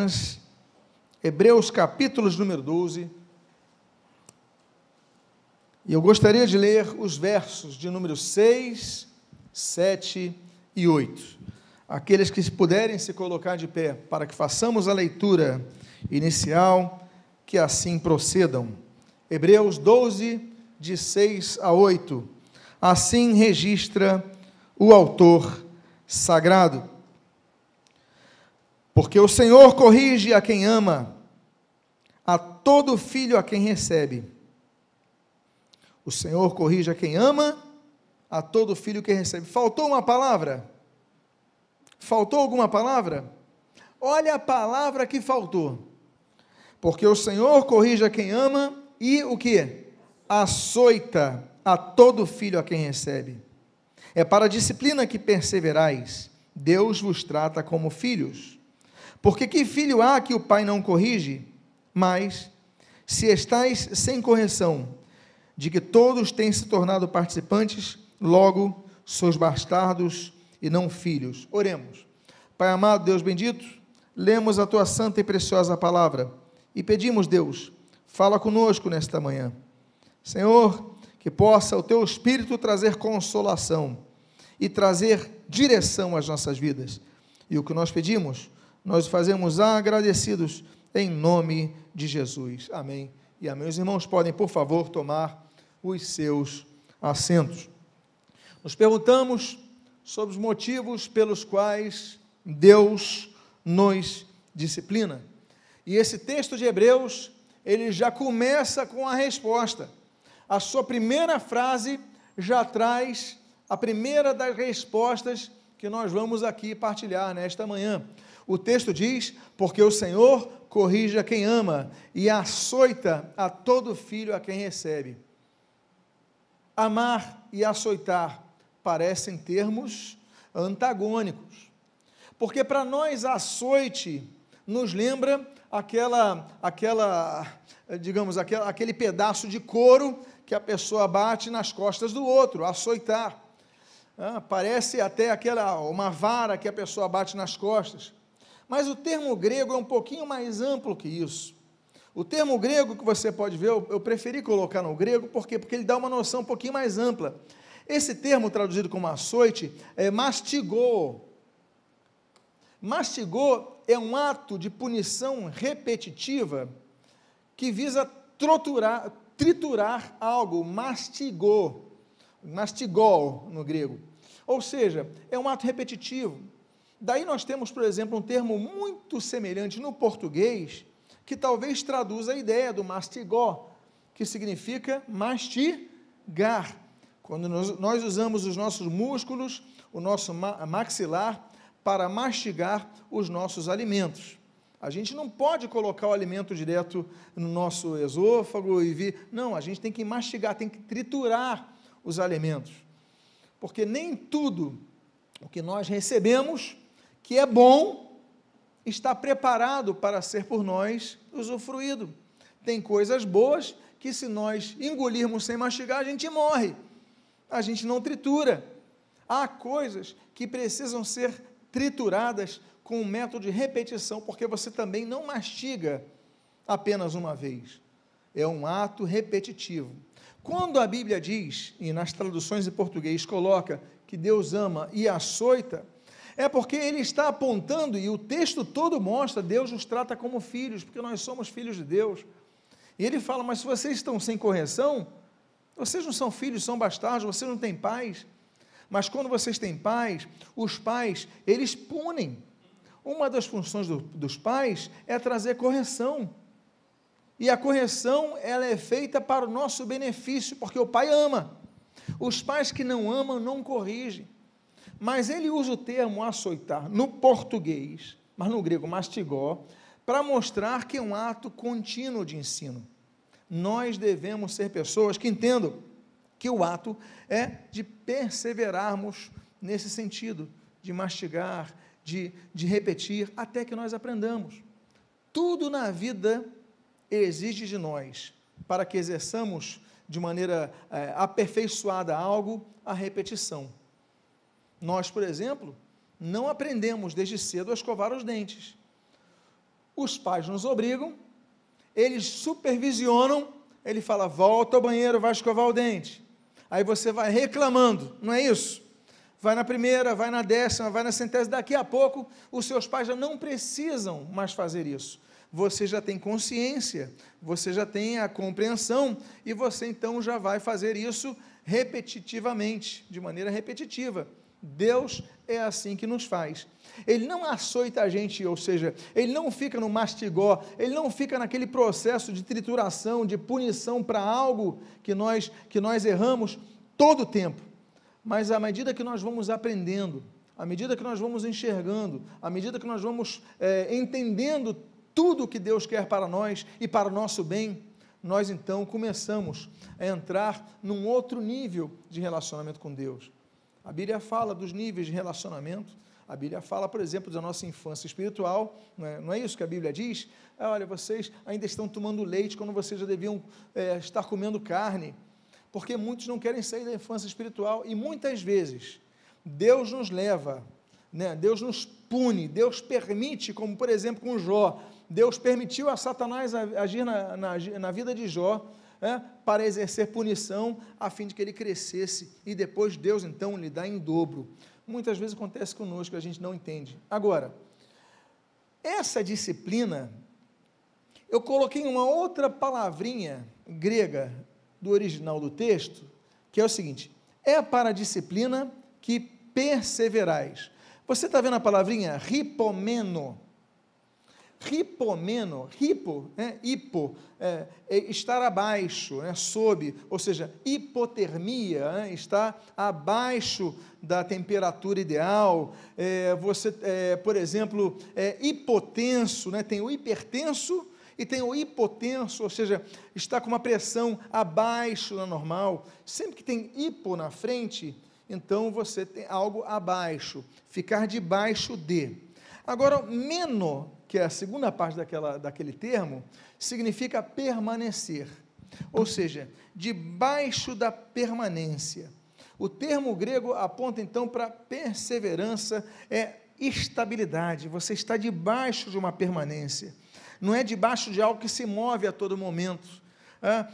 páginas, Hebreus capítulos número 12. E eu gostaria de ler os versos de número 6, 7 e 8. Aqueles que puderem se colocar de pé para que façamos a leitura inicial, que assim procedam. Hebreus 12, de 6 a 8. Assim registra o autor sagrado. Porque o Senhor corrige a quem ama, a todo filho a quem recebe. O Senhor corrige a quem ama, a todo filho que recebe. Faltou uma palavra? Faltou alguma palavra? Olha a palavra que faltou. Porque o Senhor corrige a quem ama e o que? Açoita a todo filho a quem recebe. É para a disciplina que perseverais. Deus vos trata como filhos. Porque que filho há que o pai não corrige? Mas, se estáis sem correção, de que todos têm se tornado participantes, logo sois bastardos e não filhos. Oremos. Pai amado, Deus bendito, lemos a tua santa e preciosa palavra e pedimos, Deus, fala conosco nesta manhã. Senhor, que possa o teu Espírito trazer consolação e trazer direção às nossas vidas. E o que nós pedimos, nós fazemos agradecidos em nome de Jesus. Amém. E amém. Os irmãos podem, por favor, tomar os seus assentos. Nos perguntamos sobre os motivos pelos quais Deus nos disciplina. E esse texto de Hebreus, ele já começa com a resposta. A sua primeira frase já traz a primeira das respostas que nós vamos aqui partilhar nesta manhã. O texto diz: Porque o Senhor corrige a quem ama e açoita a todo filho a quem recebe. Amar e açoitar parecem termos antagônicos. Porque para nós açoite nos lembra aquela aquela digamos aquele pedaço de couro que a pessoa bate nas costas do outro, açoitar. Ah, parece até aquela uma vara que a pessoa bate nas costas. Mas o termo grego é um pouquinho mais amplo que isso. O termo grego que você pode ver, eu, preferi colocar no grego, por quê? Porque ele dá uma noção um pouquinho mais ampla. Esse termo traduzido como açoite é mastigou. Mastigou é um ato de punição repetitiva que visa troturar, triturar algo, mastigou, mastigou no grego. Ou seja, é um ato repetitivo. Daí nós temos, por exemplo, um termo muito semelhante no português, que talvez traduza a ideia do mastigó, que significa mastigar. Quando nós, nós usamos os nossos músculos, o nosso maxilar, para mastigar os nossos alimentos. A gente não pode colocar o alimento direto no nosso esôfago e vir. Não, a gente tem que mastigar, tem que triturar os alimentos. Porque nem tudo o que nós recebemos que é bom, está preparado para ser por nós usufruído. Tem coisas boas que, se nós engolirmos sem mastigar, a gente morre, a gente não tritura. Há coisas que precisam ser trituradas com um método de repetição, porque você também não mastiga apenas uma vez. É um ato repetitivo. Quando a Bíblia diz, e nas traduções em português coloca que Deus ama e açoita, é porque ele está apontando, e o texto todo mostra, Deus nos trata como filhos, porque nós somos filhos de Deus. E ele fala, mas se vocês estão sem correção, vocês não são filhos, são bastardos, vocês não têm pais. Mas quando vocês têm pais, os pais, eles punem. Uma das funções do, dos pais é trazer correção. E a correção, ela é feita para o nosso benefício, porque o pai ama. Os pais que não amam, não corrigem. Mas ele usa o termo açoitar no português, mas no grego mastigó, para mostrar que é um ato contínuo de ensino. Nós devemos ser pessoas que entendam que o ato é de perseverarmos nesse sentido, de mastigar, de, de repetir, até que nós aprendamos. Tudo na vida exige de nós, para que exerçamos de maneira é, aperfeiçoada algo, a repetição. Nós, por exemplo, não aprendemos desde cedo a escovar os dentes. os pais nos obrigam, eles supervisionam, ele fala: volta ao banheiro, vai escovar o dente. Aí você vai reclamando, não é isso? Vai na primeira, vai na décima, vai na centésima, daqui a pouco os seus pais já não precisam mais fazer isso. Você já tem consciência, você já tem a compreensão e você então já vai fazer isso repetitivamente, de maneira repetitiva. Deus é assim que nos faz. Ele não açoita a gente, ou seja, ele não fica no mastigó, ele não fica naquele processo de trituração, de punição para algo que nós que nós erramos todo o tempo. Mas à medida que nós vamos aprendendo, à medida que nós vamos enxergando, à medida que nós vamos é, entendendo tudo o que Deus quer para nós e para o nosso bem, nós então começamos a entrar num outro nível de relacionamento com Deus. A Bíblia fala dos níveis de relacionamento. A Bíblia fala, por exemplo, da nossa infância espiritual, não é, não é isso que a Bíblia diz? É, olha, vocês ainda estão tomando leite quando vocês já deviam é, estar comendo carne, porque muitos não querem sair da infância espiritual e muitas vezes Deus nos leva, né, Deus nos pune, Deus permite, como por exemplo com Jó, Deus permitiu a Satanás agir na, na, na vida de Jó, é, para exercer punição, a fim de que ele crescesse, e depois Deus então lhe dá em dobro. Muitas vezes acontece conosco, a gente não entende. Agora, essa disciplina, eu coloquei uma outra palavrinha grega do original do texto, que é o seguinte: é para a disciplina que perseverais. Você está vendo a palavrinha ripomeno? Ripomeno, ripo, né, hipo, é, é estar abaixo, né, sob, ou seja, hipotermia, né, está abaixo da temperatura ideal. É, você, é, por exemplo, é hipotenso, né, tem o hipertenso e tem o hipotenso, ou seja, está com uma pressão abaixo da normal. Sempre que tem hipo na frente, então você tem algo abaixo, ficar debaixo de. Agora, meno que é a segunda parte daquela, daquele termo, significa permanecer, ou seja, debaixo da permanência. O termo grego aponta então para perseverança, é estabilidade, você está debaixo de uma permanência, não é debaixo de algo que se move a todo momento,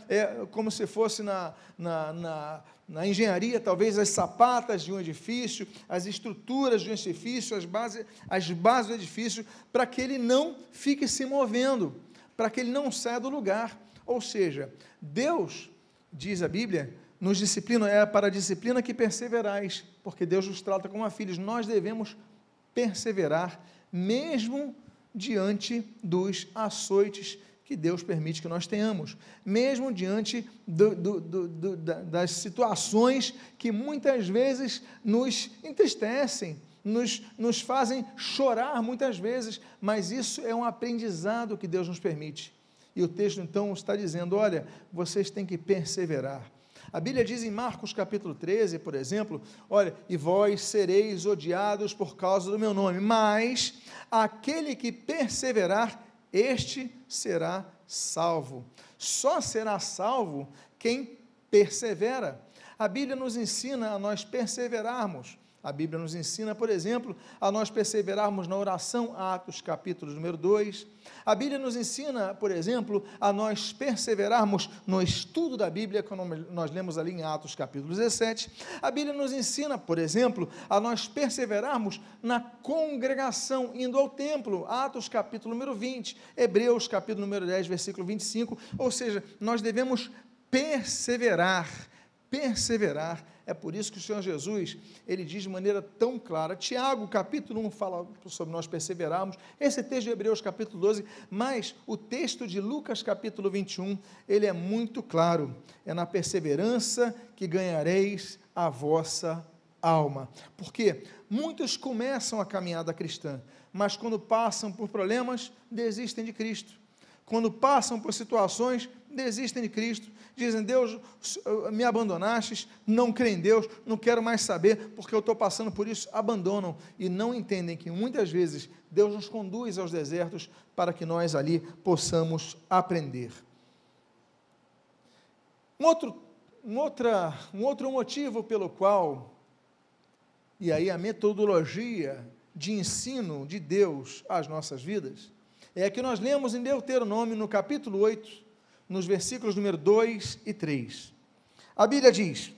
é como se fosse na, na, na na engenharia, talvez as sapatas de um edifício, as estruturas de um edifício, as bases, as bases do edifício, para que ele não fique se movendo, para que ele não saia do lugar. Ou seja, Deus, diz a Bíblia, nos disciplina, é para a disciplina que perseverais, porque Deus nos trata como filhos. Nós devemos perseverar, mesmo diante dos açoites que Deus permite que nós tenhamos, mesmo diante do, do, do, das situações que muitas vezes nos entristecem, nos, nos fazem chorar muitas vezes, mas isso é um aprendizado que Deus nos permite. E o texto então está dizendo: olha, vocês têm que perseverar. A Bíblia diz em Marcos capítulo 13, por exemplo: olha, e vós sereis odiados por causa do meu nome, mas aquele que perseverar este será salvo. Só será salvo quem persevera. A Bíblia nos ensina a nós perseverarmos. A Bíblia nos ensina, por exemplo, a nós perseverarmos na oração, Atos capítulo número 2. A Bíblia nos ensina, por exemplo, a nós perseverarmos no estudo da Bíblia, quando nós lemos ali em Atos capítulo 17. A Bíblia nos ensina, por exemplo, a nós perseverarmos na congregação, indo ao templo, Atos capítulo número 20, Hebreus capítulo número 10, versículo 25. Ou seja, nós devemos perseverar, perseverar é por isso que o Senhor Jesus, ele diz de maneira tão clara. Tiago, capítulo 1, fala sobre nós perseverarmos. Esse texto de Hebreus, capítulo 12, mas o texto de Lucas, capítulo 21, ele é muito claro. É na perseverança que ganhareis a vossa alma. Porque muitos começam a caminhada cristã, mas quando passam por problemas, desistem de Cristo. Quando passam por situações, desistem de Cristo, dizem: Deus, me abandonastes, não creem em Deus, não quero mais saber, porque eu estou passando por isso, abandonam e não entendem que muitas vezes Deus nos conduz aos desertos para que nós ali possamos aprender. Um outro, um, outra, um outro motivo pelo qual, e aí a metodologia de ensino de Deus às nossas vidas, É que nós lemos em Deuteronômio, no capítulo 8, nos versículos número 2 e 3. A Bíblia diz: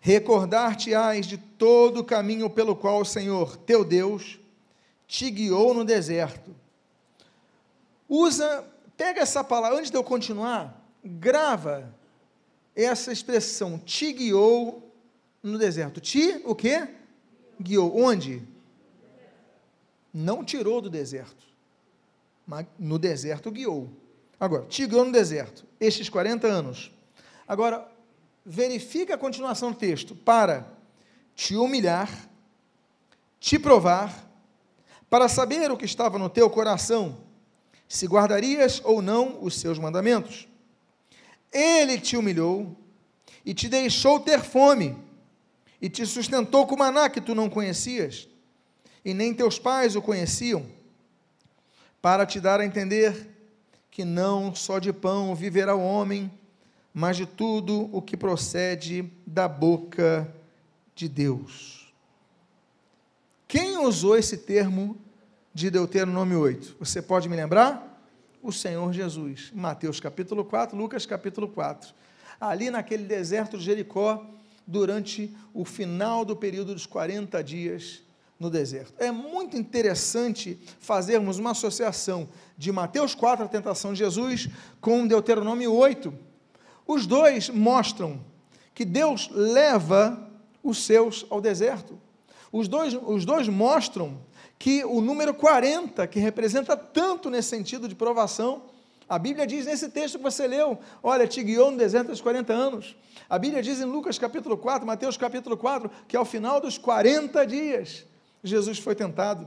Recordar-te-ás de todo o caminho pelo qual o Senhor, teu Deus, te guiou no deserto. Usa, pega essa palavra, antes de eu continuar, grava essa expressão, te guiou no deserto. Te, o quê? Guiou. Onde? Não tirou do deserto, mas no deserto guiou. Agora, guiou no deserto, estes 40 anos. Agora, verifica a continuação do texto, para te humilhar, te provar, para saber o que estava no teu coração, se guardarias ou não os seus mandamentos. Ele te humilhou e te deixou ter fome, e te sustentou com maná que tu não conhecias, e nem teus pais o conheciam, para te dar a entender que não só de pão viverá o homem, mas de tudo o que procede da boca de Deus. Quem usou esse termo de Deuteronômio 8? Você pode me lembrar? O Senhor Jesus. Mateus capítulo 4, Lucas capítulo 4. Ali naquele deserto de Jericó, durante o final do período dos 40 dias no deserto. É muito interessante fazermos uma associação de Mateus 4, a tentação de Jesus, com Deuteronômio 8, os dois mostram que Deus leva os seus ao deserto. Os dois, os dois mostram que o número 40, que representa tanto nesse sentido de provação, a Bíblia diz nesse texto que você leu, olha, te guiou no deserto dos 40 anos. A Bíblia diz em Lucas capítulo 4, Mateus capítulo 4, que ao final dos 40 dias, Jesus foi tentado.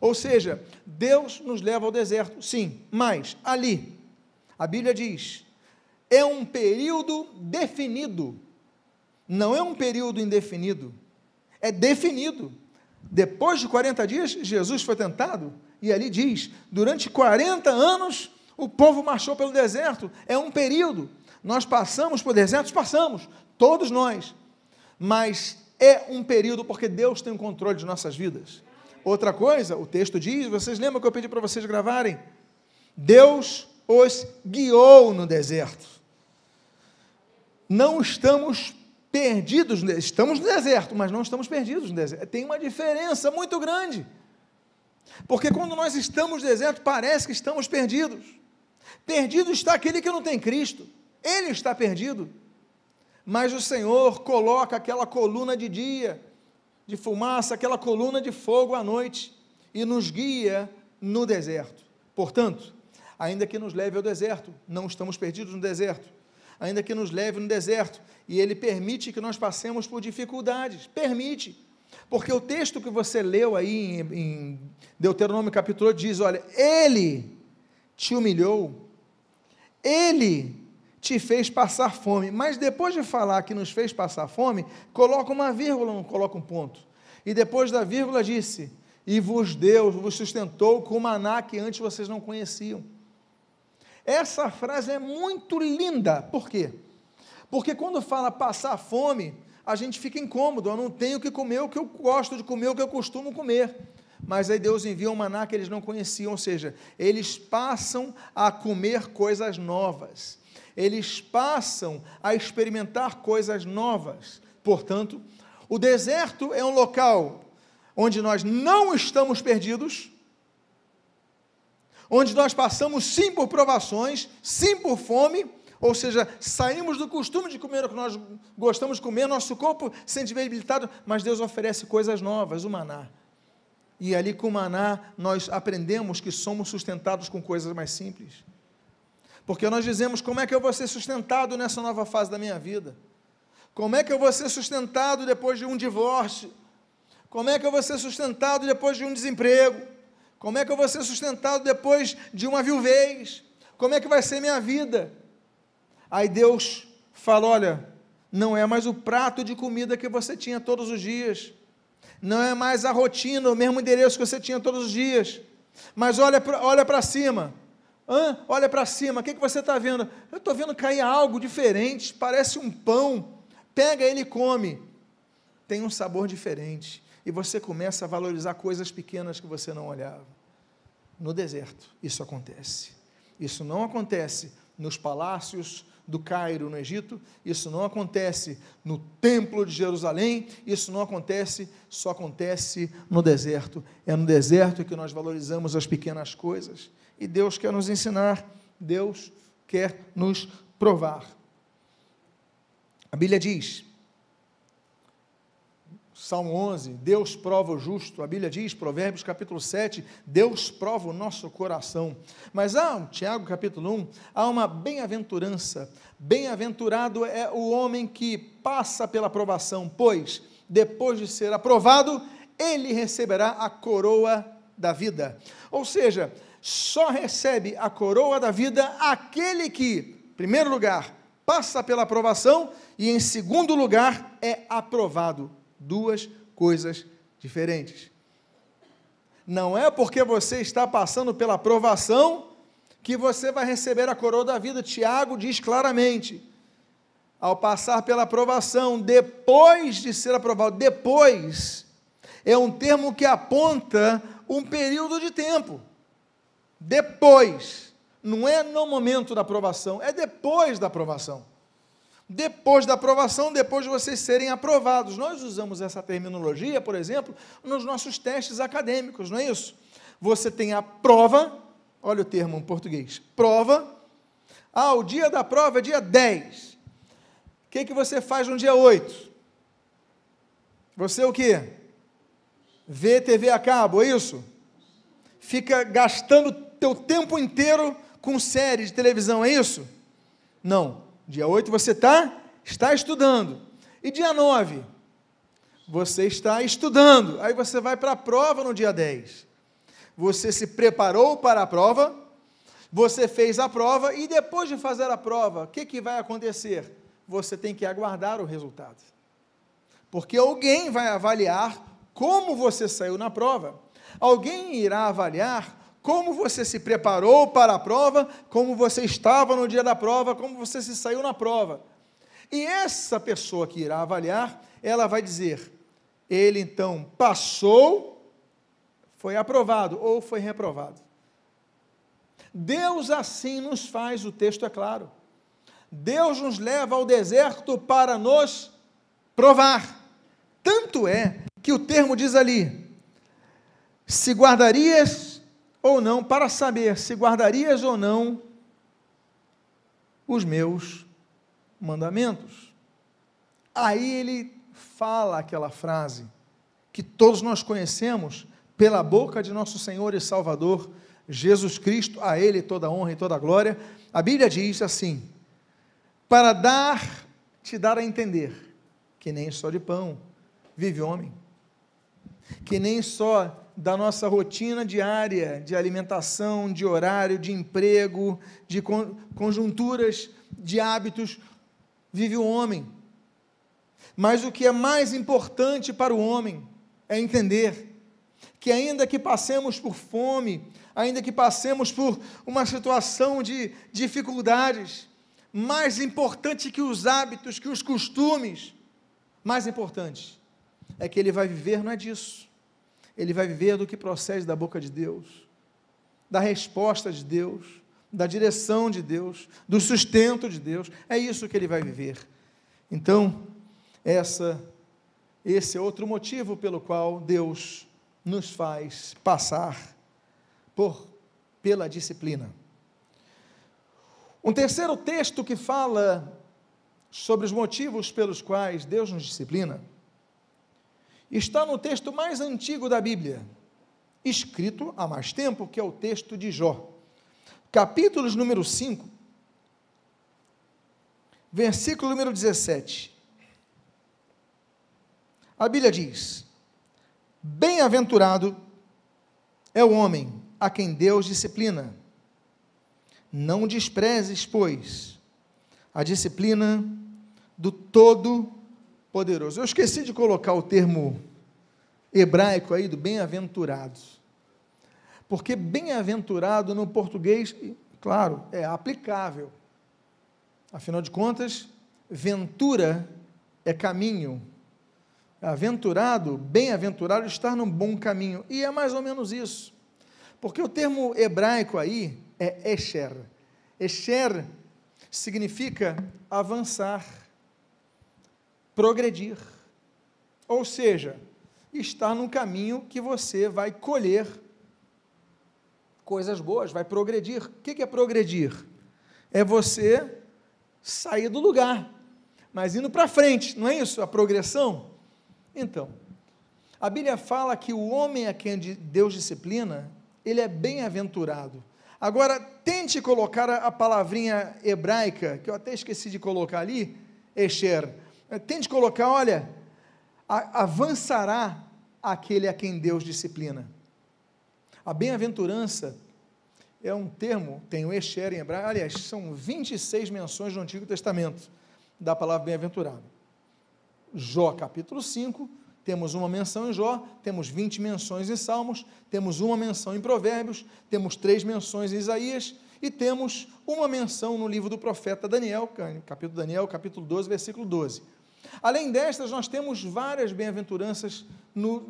Ou seja, Deus nos leva ao deserto, sim, mas ali, a Bíblia diz é um período definido, não é um período indefinido, é definido. Depois de 40 dias, Jesus foi tentado, e ali diz: durante 40 anos o povo marchou pelo deserto, é um período. Nós passamos por desertos, passamos, todos nós, mas é um período porque Deus tem o controle de nossas vidas. Outra coisa, o texto diz, vocês lembram que eu pedi para vocês gravarem? Deus os guiou no deserto não estamos perdidos, estamos no deserto, mas não estamos perdidos no deserto. Tem uma diferença muito grande. Porque quando nós estamos no deserto, parece que estamos perdidos. Perdido está aquele que não tem Cristo. Ele está perdido. Mas o Senhor coloca aquela coluna de dia, de fumaça, aquela coluna de fogo à noite e nos guia no deserto. Portanto, ainda que nos leve ao deserto, não estamos perdidos no deserto ainda que nos leve no deserto, e Ele permite que nós passemos por dificuldades, permite. Porque o texto que você leu aí em, Deuteronômio capítulo 8 diz: olha, Ele te humilhou, Ele te fez passar fome. Mas depois de falar que nos fez passar fome, coloca uma vírgula, não coloca um ponto. E depois da vírgula disse: E vos deu, vos sustentou com maná que antes vocês não conheciam. Essa frase é muito linda. Por quê? Porque quando fala passar fome, a gente fica incômodo. Eu não tenho que comer o que eu gosto de comer, o que eu costumo comer. Mas aí Deus envia um maná que eles não conheciam, ou seja, eles passam a comer coisas novas. Eles passam a experimentar coisas novas. Portanto, o deserto é um local onde nós não estamos perdidos, onde nós passamos sim por provações, sim por fome, ou seja, saímos do costume de comer o que nós gostamos de comer, nosso corpo se debilitado, mas Deus oferece coisas novas, o maná. E ali com o maná nós aprendemos que somos sustentados com coisas mais simples. Porque nós dizemos: como é que eu vou ser sustentado nessa nova fase da minha vida? Como é que eu vou ser sustentado depois de um divórcio? Como é que eu vou ser sustentado depois de um desemprego? Como é que eu vou ser sustentado depois de uma viuvez? Como é que vai ser minha vida? Aí Deus fala: olha, não é mais o prato de comida que você tinha todos os dias, não é mais a rotina, o mesmo endereço que você tinha todos os dias, mas olha para olha cima. Hã? Olha para cima, o que, que você está vendo? Eu estou vendo cair algo diferente, parece um pão. Pega ele e come. Tem um sabor diferente e você começa a valorizar coisas pequenas que você não olhava. no deserto isso acontece. Isso não acontece nos palácios do Cairo, no Egito, isso não acontece no Templo de Jerusalém, isso não acontece, só acontece no deserto. É no deserto que nós valorizamos as pequenas coisas. E Deus quer nos ensinar, Deus quer nos provar. A Bíblia diz, Salmo 11, Deus prova o justo. A Bíblia diz, Provérbios capítulo 7, Deus prova o nosso coração. Mas há, Tiago capítulo 1, há uma bem-aventurança. Bem-aventurado é o homem que passa pela provação, pois, depois de ser aprovado, ele receberá a coroa da vida. Ou seja, só recebe a coroa da vida aquele que, em primeiro lugar, passa pela aprovação e, em segundo lugar, é aprovado duas coisas diferentes. Não é porque você está passando pela aprovação que você vai receber a coroa da vida. Tiago diz claramente: ao passar pela aprovação, depois de ser aprovado, depois, é um termo que aponta um período de tempo. Depois, não é no momento da aprovação, é depois da aprovação depois da aprovação, depois de vocês serem aprovados. Nós usamos essa terminologia, por exemplo, nos nossos testes acadêmicos, não é isso? Você tem a prova, olha o termo em português, prova. Ah, o dia da prova é dia 10. O que, que você faz no dia 8? Você o quê? Vê TV a cabo, é isso? Fica gastando teu tempo inteiro com série de televisão, é isso? Não Dia 8 você tá, está estudando. E dia 9? Você está estudando. Aí você vai para a prova no dia 10. Você se preparou para a prova, você fez a prova e depois de fazer a prova, o que, que vai acontecer? Você tem que aguardar o resultado. Porque alguém vai avaliar como você saiu na prova. Alguém irá avaliar como você se preparou para a prova, como você estava no dia da prova, como você se saiu na prova. E essa pessoa que irá avaliar, ela vai dizer: ele então passou, foi aprovado ou foi reprovado. Deus assim nos faz, o texto é claro. Deus nos leva ao deserto para nos provar. Tanto é que o termo diz ali: se guardarias ou não, para saber se guardarias ou não os meus mandamentos. Aí ele fala aquela frase que todos nós conhecemos pela boca de nosso Senhor e Salvador Jesus Cristo, a Ele toda a honra e toda a glória. A Bíblia diz assim: para dar, te dar a entender que nem só de pão vive o homem, que nem só da nossa rotina diária de alimentação, de horário, de emprego, de conjunturas, de hábitos, vive o homem. Mas o que é mais importante para o homem é entender que, ainda que passemos por fome, ainda que passemos por uma situação de dificuldades, mais importante que os hábitos, que os costumes, mais importante é que ele vai viver não é disso ele vai viver do que procede da boca de Deus, da resposta de Deus, da direção de Deus, do sustento de Deus. É isso que ele vai viver. Então, essa esse é outro motivo pelo qual Deus nos faz passar por pela disciplina. Um terceiro texto que fala sobre os motivos pelos quais Deus nos disciplina está no texto mais antigo da Bíblia, escrito há mais tempo, que é o texto de Jó. Capítulos número 5, versículo número 17. A Bíblia diz: Bem-aventurado é o homem a quem Deus disciplina. Não desprezes, pois, a disciplina do todo poderoso. Eu esqueci de colocar o termo hebraico aí do bem-aventurado. Porque bem-aventurado no português, claro, é aplicável. Afinal de contas, ventura é caminho. Aventurado, bem-aventurado, estar num bom caminho. E é mais ou menos isso. Porque o termo hebraico aí é Esher. Esher significa avançar, progredir. Ou seja, estar num caminho que você vai colher coisas boas, vai progredir. O que é progredir? É você sair do lugar, mas indo para frente, não é isso? A progressão? Então, a Bíblia fala que o homem a quem Deus disciplina, ele é bem-aventurado. Agora, tente colocar a palavrinha hebraica, que eu até esqueci de colocar ali, Esher. Tente colocar, olha, avançará aquele a quem Deus disciplina. A bem-aventurança é um termo, tem o Esher em hebraico, aliás, são 26 menções no Antigo Testamento da palavra bem-aventurado. Jó capítulo 5, temos uma menção em Jó, temos 20 menções em Salmos, temos uma menção em Provérbios, temos três menções em Isaías e temos uma menção no livro do profeta Daniel, capítulo Daniel, capítulo 12, versículo 12. Além destas, nós temos várias bem-aventuranças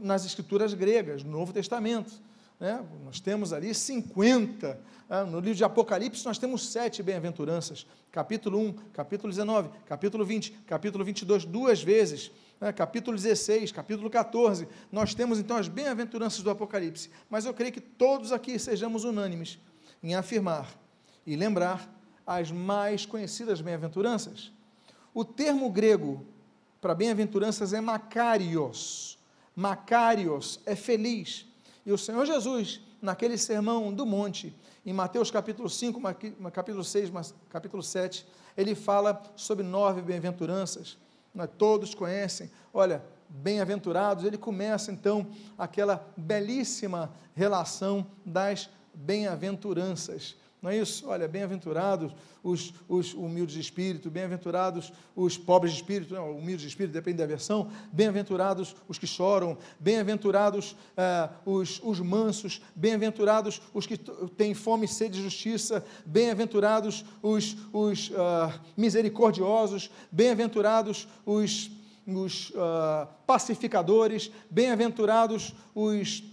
nas escrituras gregas, no Novo Testamento. Né? Nós temos ali 50. Né? No livro de Apocalipse, nós temos sete bem-aventuranças. Capítulo 1, capítulo 19, capítulo 20, capítulo 22, duas vezes né, capítulo 16, capítulo 14, nós temos então as bem-aventuranças do Apocalipse. Mas eu creio que todos aqui sejamos unânimes em afirmar e lembrar as mais conhecidas bem-aventuranças. O termo grego para bem-aventuranças é Macarios. Macarios é feliz. E o Senhor Jesus, naquele sermão do monte, em Mateus capítulo 5, capítulo 6, capítulo 7, ele fala sobre nove bem-aventuranças né, todos conhecem, olha, bem-aventurados, ele começa então aquela belíssima relação das bem-aventuranças. Não é isso? Olha, bem-aventurados os, os humildes de espírito, bem-aventurados os pobres de espírito, não, humildes de espírito, depende da versão, bem-aventurados os que choram, bem-aventurados ah, os, os mansos, bem-aventurados os que têm fome e sede de justiça, bem-aventurados os, os ah, misericordiosos, bem-aventurados os, ah, pacificadores, bem-aventurados os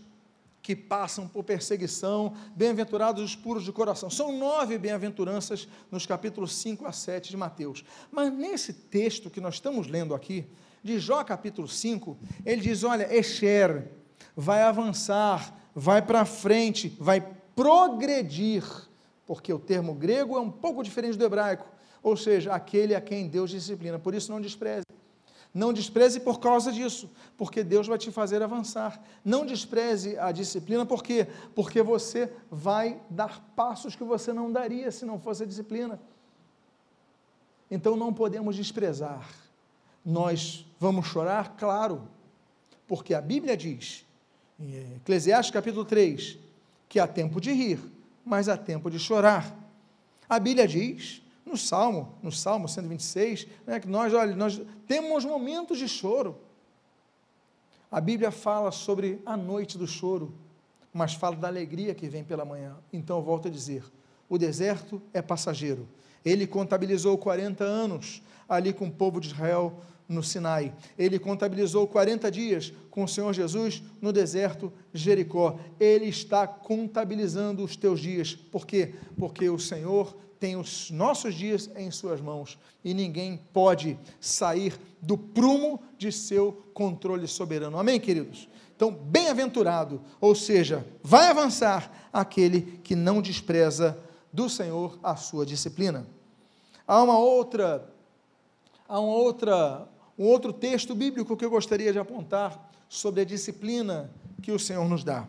que passam por perseguição, bem-aventurados os puros de coração. São nove bem-aventuranças nos capítulos 5 a 7 de Mateus. Mas nesse texto que nós estamos lendo aqui, de Jó capítulo 5, ele diz: olha, Esher vai avançar, vai para frente, vai progredir, porque o termo grego é um pouco diferente do hebraico, ou seja, aquele a quem Deus disciplina. Por isso, não despreze. Não despreze por causa disso, porque Deus vai te fazer avançar. Não despreze a disciplina, por quê? Porque você vai dar passos que você não daria se não fosse a disciplina. Então não podemos desprezar. Nós vamos chorar, claro, porque a Bíblia diz, em Eclesiastes capítulo 3, que há tempo de rir, mas há tempo de chorar. A Bíblia diz no Salmo, no Salmo 126, né, que nós, olha, nós temos momentos de choro. A Bíblia fala sobre a noite do choro, mas fala da alegria que vem pela manhã. Então volto a dizer: o deserto é passageiro. Ele contabilizou 40 anos ali com o povo de Israel no Sinai. Ele contabilizou 40 dias com o Senhor Jesus no deserto Jericó. Ele está contabilizando os teus dias. Por quê? Porque o Senhor tem os nossos dias em suas mãos e ninguém pode sair do prumo de seu controle soberano. Amém, queridos? Então, bem-aventurado, ou seja, vai avançar aquele que não despreza do Senhor a sua disciplina. Há uma outra, há uma outra, um outro texto bíblico que eu gostaria de apontar sobre a disciplina que o Senhor nos dá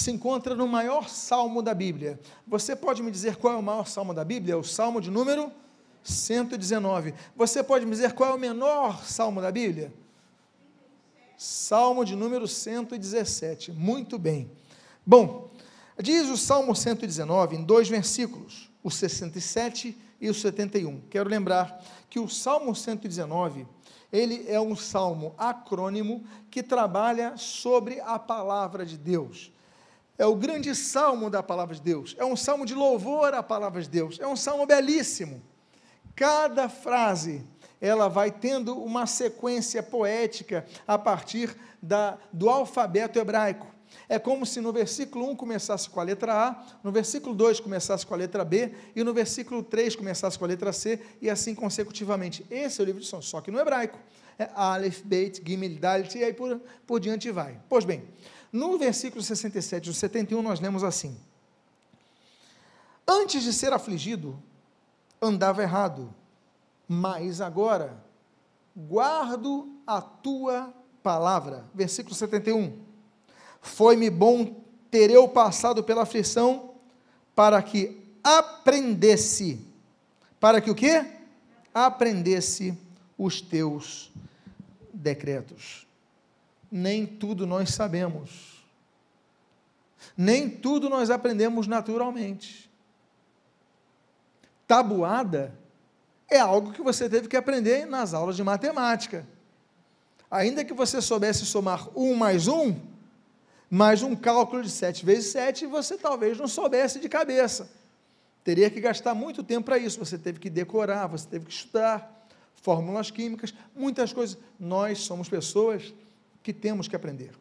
se encontra no maior salmo da Bíblia. Você pode me dizer qual é o maior salmo da Bíblia? É o salmo de número 119. Você pode me dizer qual é o menor salmo da Bíblia? Salmo de número 117. Muito bem. Bom, diz o Salmo 119 em dois versículos, o 67 e o 71. Quero lembrar que o Salmo 119 ele é um salmo acrônimo que trabalha sobre a palavra de Deus é o grande salmo da palavra de Deus, é um salmo de louvor à palavra de Deus, é um salmo belíssimo. Cada frase ela vai tendo uma sequência poética a partir da, do alfabeto hebraico. É como se no versículo 1 começasse com a letra A, no versículo 2 começasse com a letra B, e no versículo 3 começasse com a letra C, e assim consecutivamente. Esse é o livro de São, só que no hebraico. É Aleph, Beit, Gimel, Dalit, e aí por, por diante vai. Pois bem, no versículo 67 e 71 nós lemos assim: Antes de ser afligido, andava errado, mas agora guardo a tua palavra. Versículo 71. Foi-me bom ter eu passado pela aflição para que aprendesse. Para que o quê? Aprendesse os teus decretos. Nem tudo nós sabemos. Nem tudo nós aprendemos naturalmente. Tabuada é algo que você teve que aprender nas aulas de matemática. Ainda que você soubesse somar um mais um, mais um cálculo de 7 vezes 7, você talvez não soubesse de cabeça. Teria que gastar muito tempo para isso. Você teve que decorar, você teve que estudar fórmulas químicas, muitas coisas. Nós somos pessoas que temos que aprender.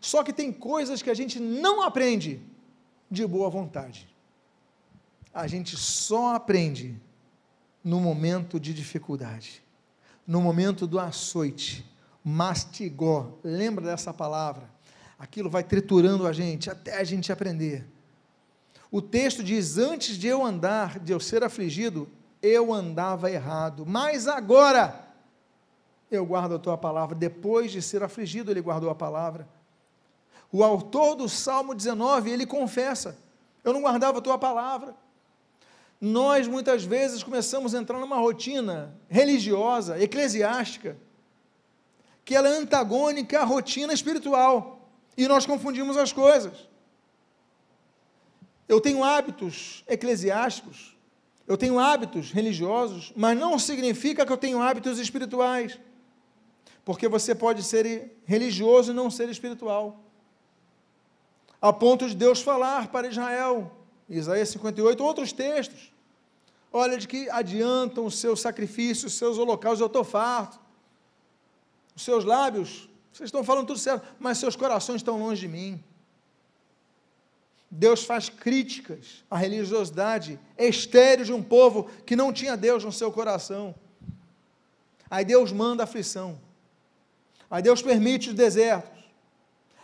Só que tem coisas que a gente não aprende de boa vontade. A gente só aprende no momento de dificuldade, no momento do açoite, mastigó. Lembra dessa palavra? Aquilo vai triturando a gente até a gente aprender. O texto diz: Antes de eu andar, de eu ser afligido, eu andava errado, mas agora eu guardo a tua palavra. Depois de ser afligido, ele guardou a palavra. O autor do Salmo 19, ele confessa: Eu não guardava a tua palavra nós muitas vezes começamos a entrar numa rotina religiosa, eclesiástica, que ela é antagônica à rotina espiritual, e nós confundimos as coisas. Eu tenho hábitos eclesiásticos, eu tenho hábitos religiosos, mas não significa que eu tenho hábitos espirituais, porque você pode ser religioso e não ser espiritual. A ponto de Deus falar para Israel, Isaías 58, outros textos, Olha, de que adiantam os seus sacrifícios, os seus holocaustos, eu estou farto. Os seus lábios, vocês estão falando tudo certo, mas seus corações estão longe de mim. Deus faz críticas à religiosidade estéreo de um povo que não tinha Deus no seu coração. Aí Deus manda aflição. Aí Deus permite os desertos.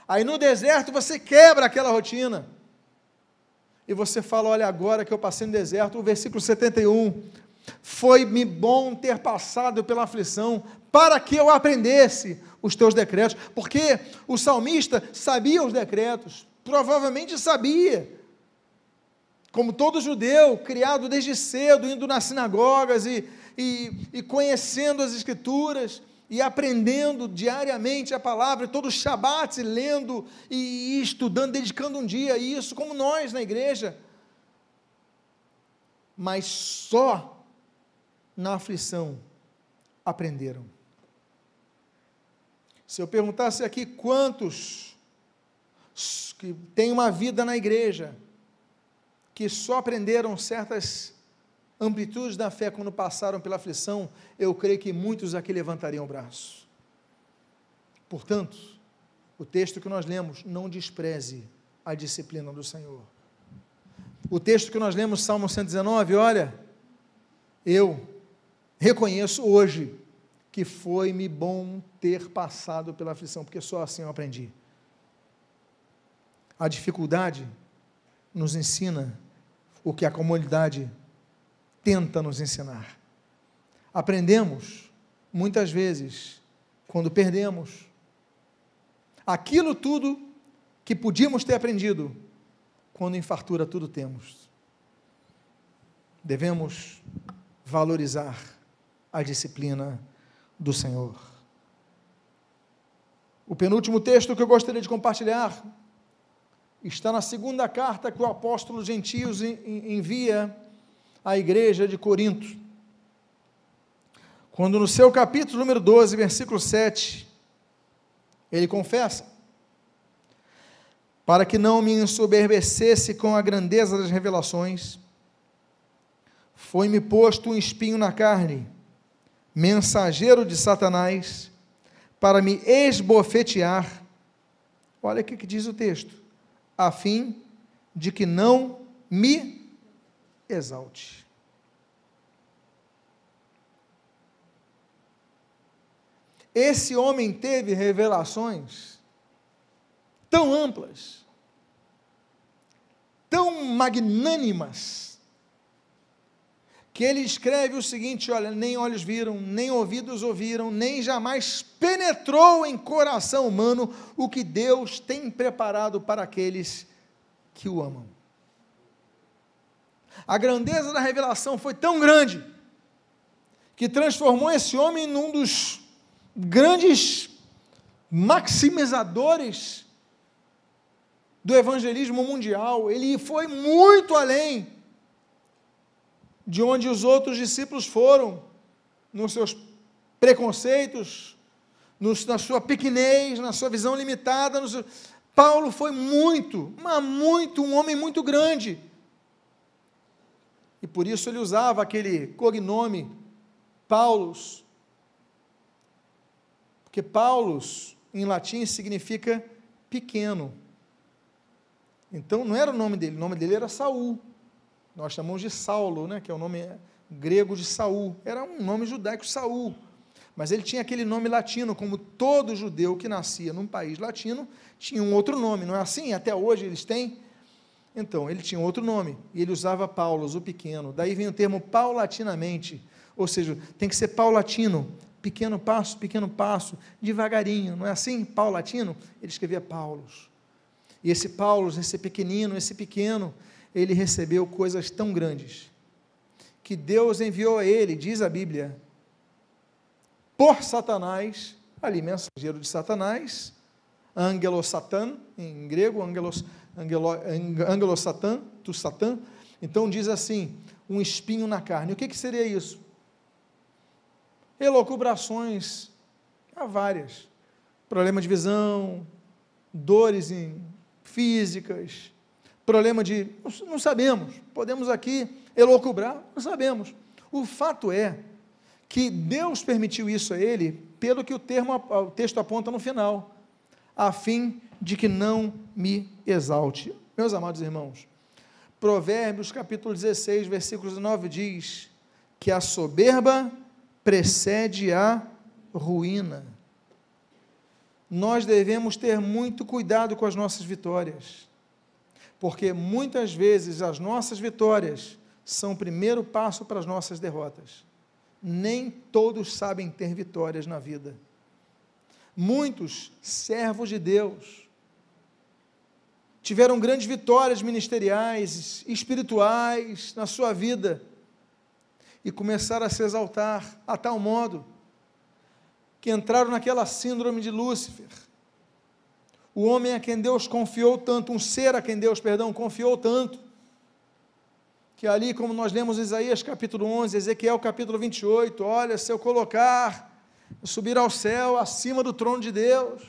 Aí no deserto você quebra aquela rotina e você fala: Olha, agora que eu passei no deserto, o versículo 71. Foi-me bom ter passado pela aflição, para que eu aprendesse os teus decretos, porque o salmista sabia os decretos, provavelmente sabia, como todo judeu, criado desde cedo, indo nas sinagogas e, e, e conhecendo as Escrituras, e aprendendo diariamente a palavra, todos os Shabbats, lendo e estudando, dedicando um dia a isso, como nós na igreja. Mas só na aflição aprenderam. Se eu perguntasse aqui quantos que têm uma vida na igreja, que só aprenderam certas amplitudes da fé quando passaram pela aflição, eu creio que muitos aqui levantariam o braço. Portanto, o texto que nós lemos, não despreze a disciplina do Senhor. O texto que nós lemos, Salmo 119, olha, eu reconheço hoje que foi-me bom ter passado pela aflição, porque só assim eu aprendi. A dificuldade nos ensina o que a comodidade tenta nos ensinar. Aprendemos, muitas vezes, quando perdemos, aquilo tudo que podíamos ter aprendido, quando em fartura tudo temos. Devemos valorizar a disciplina do Senhor. O penúltimo texto que eu gostaria de compartilhar está na segunda carta que o apóstolo Gentios envia à igreja de Corinto. Quando no seu capítulo número 12, versículo 7, ele confessa: Para que não me ensoberbecesse com a grandeza das revelações, foi-me posto um espinho na carne, mensageiro de Satanás, para me esbofetear, Olha o que diz o texto: a fim de que não me exalte. Esse homem teve revelações tão amplas, tão magnânimas, que ele escreve o seguinte: olha, nem olhos viram, nem ouvidos ouviram, nem jamais penetrou em coração humano o que Deus tem preparado para aqueles que o amam. A grandeza da revelação foi tão grande que transformou esse homem num dos grandes maximizadores do evangelismo mundial. Ele foi muito além de onde os outros discípulos foram, nos seus preconceitos, nos, na sua pequenez, na sua visão limitada. Paulo foi muito, mas muito, um homem muito grande. E por isso ele usava aquele cognome Paulus, porque Paulus, em latim, significa pequeno. Então não era o nome dele, o nome dele era Saul. Nós chamamos de Saulo, né, que é o nome grego de Saul. Era um nome judaico, Saul. Mas ele tinha aquele nome latino, como todo judeu que nascia num país latino tinha um outro nome, não é assim? Até hoje eles têm. Então, ele tinha outro nome, e ele usava Paulos, o pequeno. Daí vem o termo paulatinamente, ou seja, tem que ser paulatino, pequeno passo, pequeno passo, devagarinho, não é assim? Paulatino, ele escrevia Paulos. E esse Paulos, esse pequenino, esse pequeno, ele recebeu coisas tão grandes que Deus enviou a ele, diz a Bíblia, por Satanás, ali mensageiro de Satanás, Angelo Satan, em grego, Angelos, angelo, angelo Satan, tu Satan. Então diz assim, um espinho na carne. O que, que seria isso? Elocubrações, há várias. Problema de visão, dores em físicas, problema de. Não sabemos, podemos aqui elocubrar, não sabemos. O fato é que Deus permitiu isso a ele, pelo que o, termo, o texto aponta no final, a fim de que não me exalte. Meus amados irmãos, Provérbios capítulo 16, versículos 9 diz que a soberba precede a ruína nós devemos ter muito cuidado com as nossas vitórias, porque muitas vezes as nossas vitórias são o primeiro passo para as nossas derrotas. Nem todos sabem ter vitórias na vida. Muitos servos de Deus tiveram grandes vitórias ministeriais, espirituais na sua vida e começaram a se exaltar a tal modo que entraram naquela síndrome de Lúcifer. O homem a quem Deus confiou tanto, um ser a quem Deus, perdão, confiou tanto, que ali, como nós lemos Isaías capítulo 11, Ezequiel capítulo 28, olha, se eu colocar, subir ao céu, acima do trono de Deus,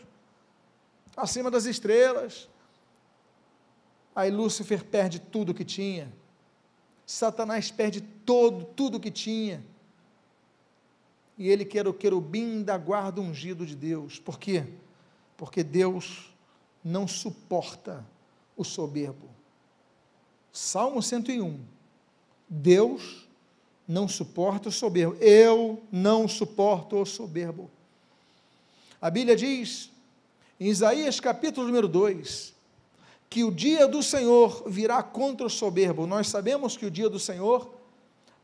acima das estrelas, aí Lúcifer perde tudo que tinha, Satanás perde todo, tudo que tinha, e ele que era o querubim da guarda ungido de Deus. Por quê? Porque Deus não suporta o soberbo. Salmo 101. Deus não suporta o soberbo. Eu não suporto o soberbo. A Bíblia diz, em Isaías capítulo número 2, que o dia do Senhor virá contra o soberbo. Nós sabemos que o dia do Senhor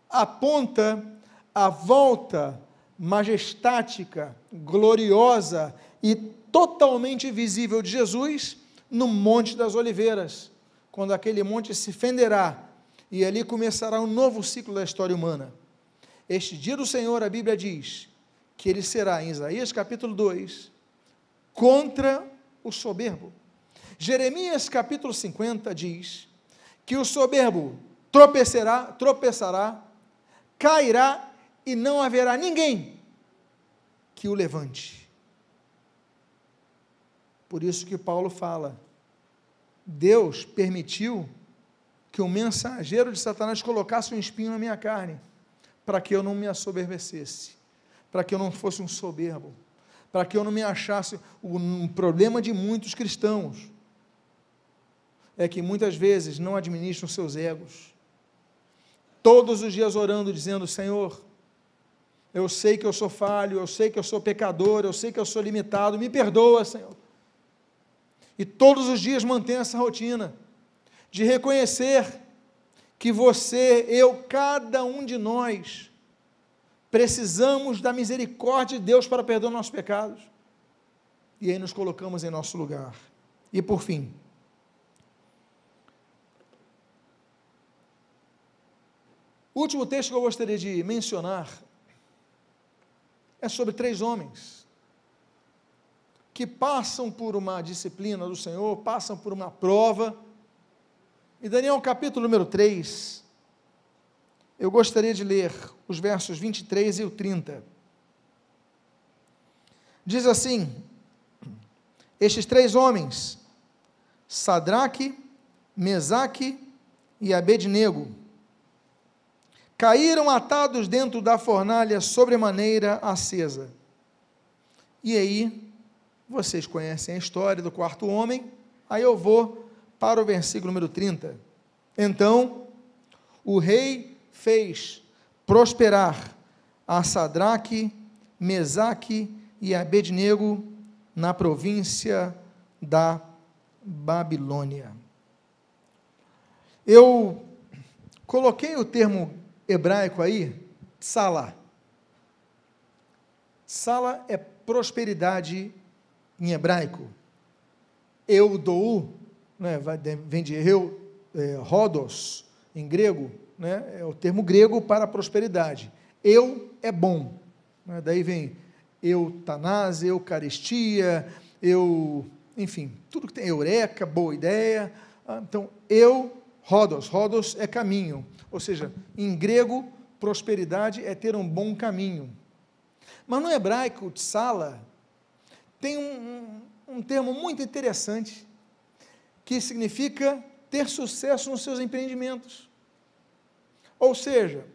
aponta a volta majestática, gloriosa e totalmente visível de Jesus no Monte das Oliveiras, quando aquele monte se fenderá e ali começará um novo ciclo da história humana. Este dia do Senhor, a Bíblia diz que ele será, em Isaías capítulo 2, contra o soberbo. Jeremias capítulo 50 diz que o soberbo tropeçará, tropeçará, cairá e não haverá ninguém que o levante. Por isso que Paulo fala: Deus permitiu que o mensageiro de Satanás colocasse um espinho na minha carne, para que eu não me assoberbecesse, para que eu não fosse um soberbo, para que eu não me achasse um problema de muitos cristãos é que muitas vezes não administram seus egos. Todos os dias orando, dizendo: Senhor, eu sei que eu sou falho, eu sei que eu sou pecador, eu sei que eu sou limitado, me perdoa, Senhor. E todos os dias mantém essa rotina de reconhecer que você, eu, cada um de nós, precisamos da misericórdia de Deus para perdoar nossos pecados. E aí nos colocamos em nosso lugar. E por fim, o último texto que eu gostaria de mencionar é sobre três homens que passam por uma disciplina do Senhor, passam por uma prova. E Daniel capítulo número 3, eu gostaria de ler os versos 23 e o 30. Diz assim: Estes três homens, Sadraque, Mesaque e Abednego, caíram atados dentro da fornalha sobremaneira acesa. E aí, vocês conhecem a história do quarto homem, aí eu vou para o versículo número 30. Então, o rei fez prosperar a Sadraque, Mesaque e Abednego na província da Babilônia. Eu coloquei o termo hebraico aí, sala. Sala é prosperidade em hebraico. Eu dou, né, vem de eu, é, rodos, em grego, né, é o termo grego para prosperidade. Eu é bom. Né, daí vem eutanase, eucaristia, eu, enfim, tudo que tem eureka, boa ideia. Ah, então, eu, rodos, rodos é caminho. Ou seja, em grego, prosperidade é ter um bom caminho. Mas no hebraico, tsala, tem um, um, um termo muito interessante que significa ter sucesso nos seus empreendimentos. Ou seja,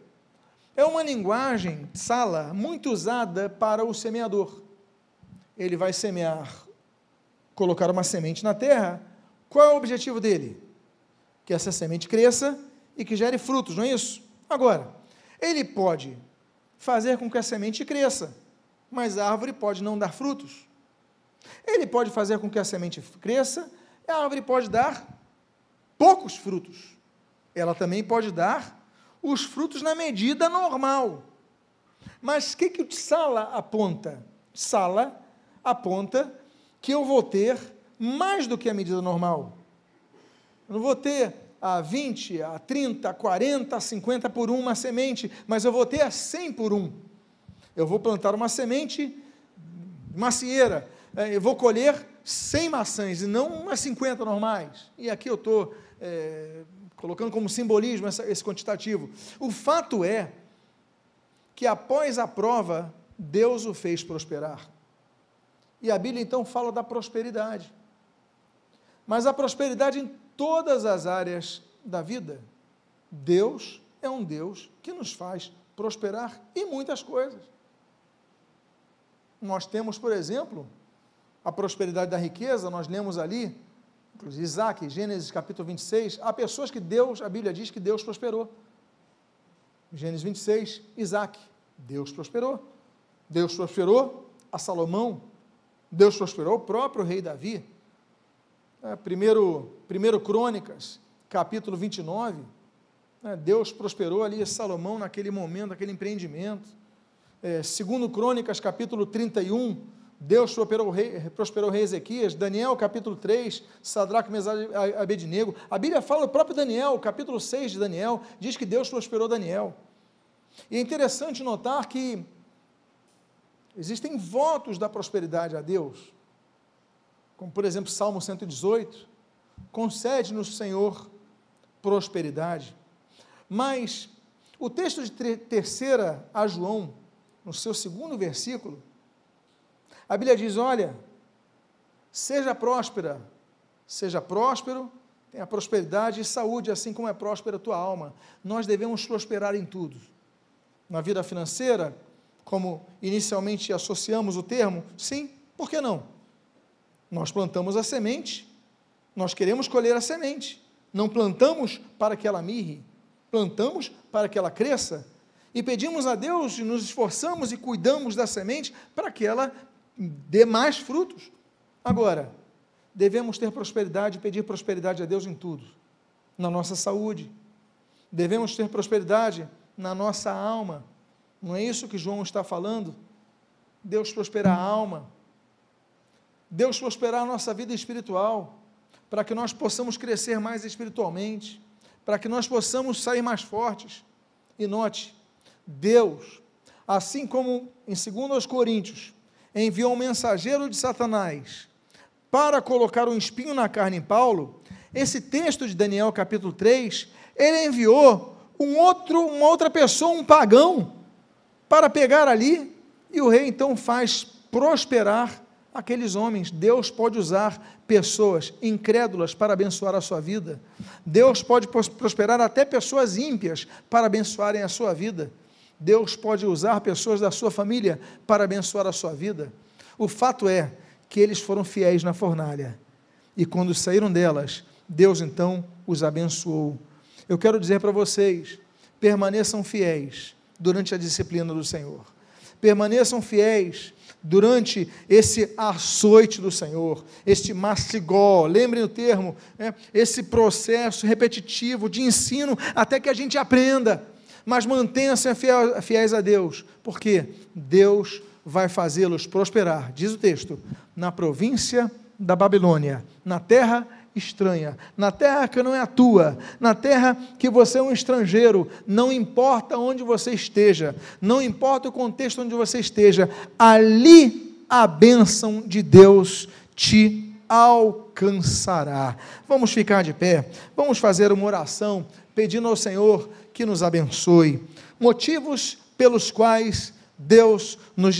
é uma linguagem, sala, muito usada para o semeador. Ele vai semear, colocar uma semente na terra. Qual é o objetivo dele? Que essa semente cresça e que gere frutos, não é isso? Agora, ele pode fazer com que a semente cresça, mas a árvore pode não dar frutos. Ele pode fazer com que a semente cresça, a árvore pode dar poucos frutos. Ela também pode dar os frutos na medida normal. Mas o que, que o Sala aponta? Sala aponta que eu vou ter mais do que a medida normal. Eu não vou ter a 20, a 30, a 40, a 50 por um uma semente, mas eu vou ter a 100 por um. Eu vou plantar uma semente macieira, eu vou colher 100 maçãs e não umas 50 normais. E aqui eu estou é, colocando como simbolismo essa, esse quantitativo. O fato é que após a prova, Deus o fez prosperar. E a Bíblia então fala da prosperidade. Mas a prosperidade em todas as áreas da vida. Deus é um Deus que nos faz prosperar em muitas coisas. Nós temos, por exemplo, a prosperidade da riqueza, nós lemos ali, inclusive Isaac, Gênesis capítulo 26, há pessoas que Deus, a Bíblia diz que Deus prosperou. Gênesis 26, Isaac, Deus prosperou. Deus prosperou a Salomão, Deus prosperou o próprio rei Davi. É, primeiro, primeiro Crônicas, capítulo 29, né, Deus prosperou ali Salomão naquele momento, naquele empreendimento. É, segundo Crônicas, capítulo 31, Deus prosperou o rei, prosperou o rei Ezequias. Daniel, capítulo 3, Sadraque, Mesade e Abednego. A Bíblia fala, o próprio Daniel, capítulo 6 de Daniel, diz que Deus prosperou Daniel. E é interessante notar que existem votos da prosperidade a Deus como por exemplo Salmo 118, concede-nos, Senhor, prosperidade. Mas o texto de terceira a João, no seu segundo versículo, a Bíblia diz: olha, seja próspera, seja próspero, tenha prosperidade e saúde, assim como é próspera a tua alma. Nós devemos prosperar em tudo. Na vida financeira, como inicialmente associamos o termo? Sim, por que não? Nós plantamos a semente, nós queremos colher a semente, não plantamos para que ela mirre, plantamos para que ela cresça e pedimos a Deus e nos esforçamos e cuidamos da semente para que ela dê mais frutos. Agora, devemos ter prosperidade e pedir prosperidade a Deus em tudo, na nossa saúde, devemos ter prosperidade na nossa alma, não é isso que João está falando? Deus prosperar a alma, Deus prosperar a nossa vida espiritual, para que nós possamos crescer mais espiritualmente, para que nós possamos sair mais fortes. E note, Deus, assim como em 2 Coríntios, enviou um mensageiro de Satanás para colocar um espinho na carne em Paulo, esse texto de Daniel capítulo 3, ele enviou um outro, uma outra pessoa, um pagão, para pegar ali, e o rei então faz prosperar aqueles homens. Deus pode usar pessoas incrédulas para abençoar a sua vida. Deus pode prosperar até pessoas ímpias para abençoarem a sua vida. Deus pode usar pessoas da sua família para abençoar a sua vida. O fato é que eles foram fiéis na fornalha. E quando saíram delas, Deus então os abençoou. Eu quero dizer para vocês: permaneçam fiéis durante a disciplina do Senhor. Permaneçam fiéis durante esse açoite do Senhor, este mastigó, lembrem o termo, né? esse processo repetitivo de ensino até que a gente aprenda mas mantenham-se fiéis a Deus, porque Deus vai fazê-los prosperar, diz o texto, na província da Babilônia, na terra estranha, na terra que não é a tua, na terra que você é um estrangeiro, não importa onde você esteja, não importa o contexto onde você esteja, ali a bênção de Deus te alcançará. Vamos ficar de pé, vamos fazer uma oração pedindo ao Senhor que nos abençoe. Motivos pelos quais Deus nos